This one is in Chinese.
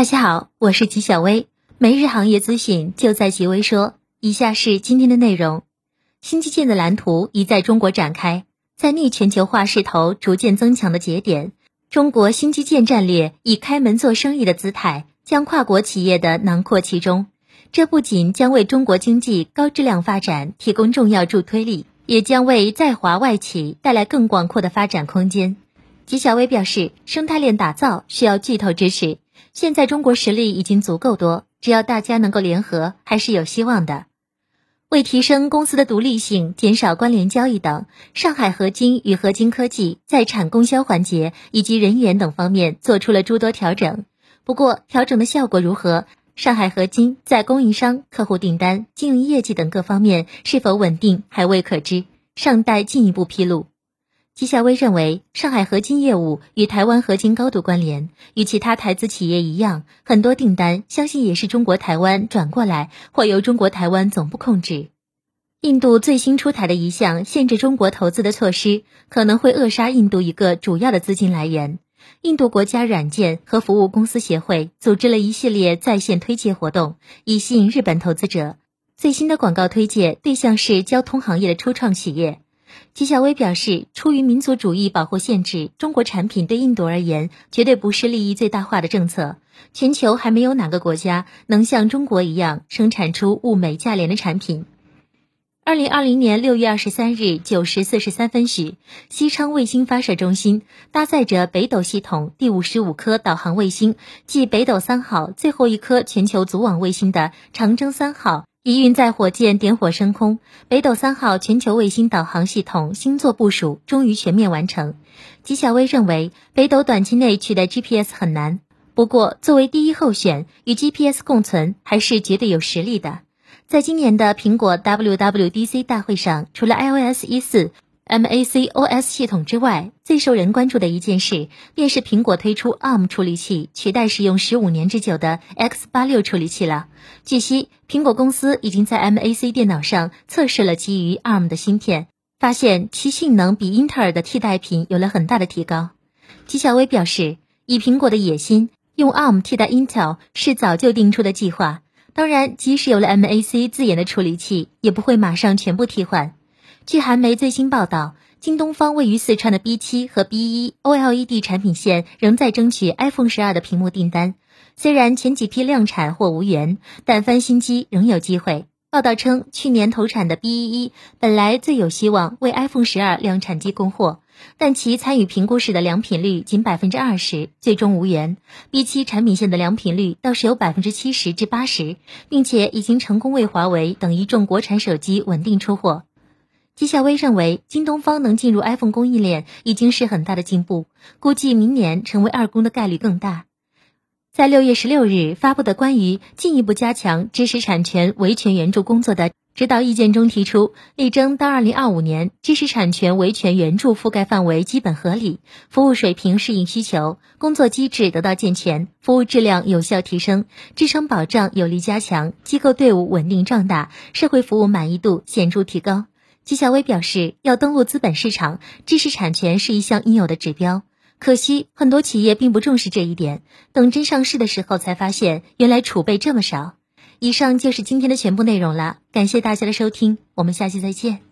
大家好，我是吉小薇，每日行业资讯就在吉微说。以下是今天的内容：新基建的蓝图已在中国展开，在逆全球化势头逐渐增强的节点，中国新基建战略以开门做生意的姿态，将跨国企业的囊括其中。这不仅将为中国经济高质量发展提供重要助推力，也将为在华外企带来更广阔的发展空间。吉小薇表示，生态链打造需要巨头支持。现在中国实力已经足够多，只要大家能够联合，还是有希望的。为提升公司的独立性、减少关联交易等，上海合金与合金科技在产供销环节以及人员等方面做出了诸多调整。不过，调整的效果如何？上海合金在供应商、客户订单、经营业绩等各方面是否稳定，还未可知，尚待进一步披露。纪晓薇认为，上海合金业务与台湾合金高度关联，与其他台资企业一样，很多订单相信也是中国台湾转过来或由中国台湾总部控制。印度最新出台的一项限制中国投资的措施，可能会扼杀印度一个主要的资金来源。印度国家软件和服务公司协会组织了一系列在线推介活动，以吸引日本投资者。最新的广告推介对象是交通行业的初创企业。纪晓薇表示，出于民族主义保护限制，中国产品对印度而言绝对不是利益最大化的政策。全球还没有哪个国家能像中国一样生产出物美价廉的产品。二零二零年六月二十三日九时四十三分许，西昌卫星发射中心搭载着北斗系统第五十五颗导航卫星，即北斗三号最后一颗全球组网卫星的长征三号。一运载火箭点火升空，北斗三号全球卫星导航系统星座部署终于全面完成。吉小薇认为，北斗短期内取代 GPS 很难，不过作为第一候选，与 GPS 共存还是绝对有实力的。在今年的苹果 WWDC 大会上，除了 iOS 一四。MACOS 系统之外，最受人关注的一件事，便是苹果推出 ARM 处理器，取代使用十五年之久的 X 八六处理器了。据悉，苹果公司已经在 MAC 电脑上测试了基于 ARM 的芯片，发现其性能比英特尔的替代品有了很大的提高。纪晓薇表示，以苹果的野心，用 ARM 替代 Intel 是早就定出的计划。当然，即使有了 MAC 自研的处理器，也不会马上全部替换。据韩媒最新报道，京东方位于四川的 B 七和 B 一 OLED 产品线仍在争取 iPhone 十二的屏幕订单。虽然前几批量产或无缘，但翻新机仍有机会。报道称，去年投产的 B 一一本来最有希望为 iPhone 十二量产机供货，但其参与评估时的良品率仅百分之二十，最终无缘。B 七产品线的良品率倒是有百分之七十至八十，并且已经成功为华为等一众国产手机稳定出货。纪晓薇认为，京东方能进入 iPhone 供应链已经是很大的进步，估计明年成为二公的概率更大。在六月十六日发布的关于进一步加强知识产权维权援助工作的指导意见中提出，力争到二零二五年，知识产权维权援助覆盖范围基本合理，服务水平适应需求，工作机制得到健全，服务质量有效提升，支撑保障有力加强，机构队伍稳定壮大，社会服务满意度显著提高。纪晓薇表示，要登陆资本市场，知识产权是一项应有的指标。可惜，很多企业并不重视这一点，等真上市的时候才发现，原来储备这么少。以上就是今天的全部内容了，感谢大家的收听，我们下期再见。